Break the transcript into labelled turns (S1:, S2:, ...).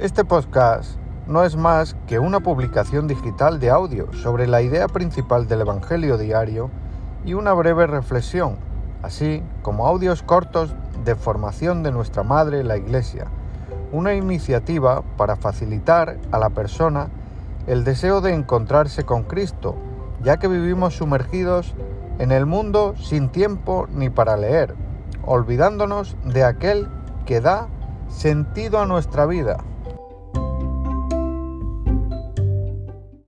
S1: Este podcast no es más que una publicación digital de audio sobre la idea principal del Evangelio diario y una breve reflexión, así como audios cortos de formación de nuestra Madre la Iglesia, una iniciativa para facilitar a la persona el deseo de encontrarse con Cristo, ya que vivimos sumergidos en el mundo sin tiempo ni para leer, olvidándonos de aquel que da sentido a nuestra vida.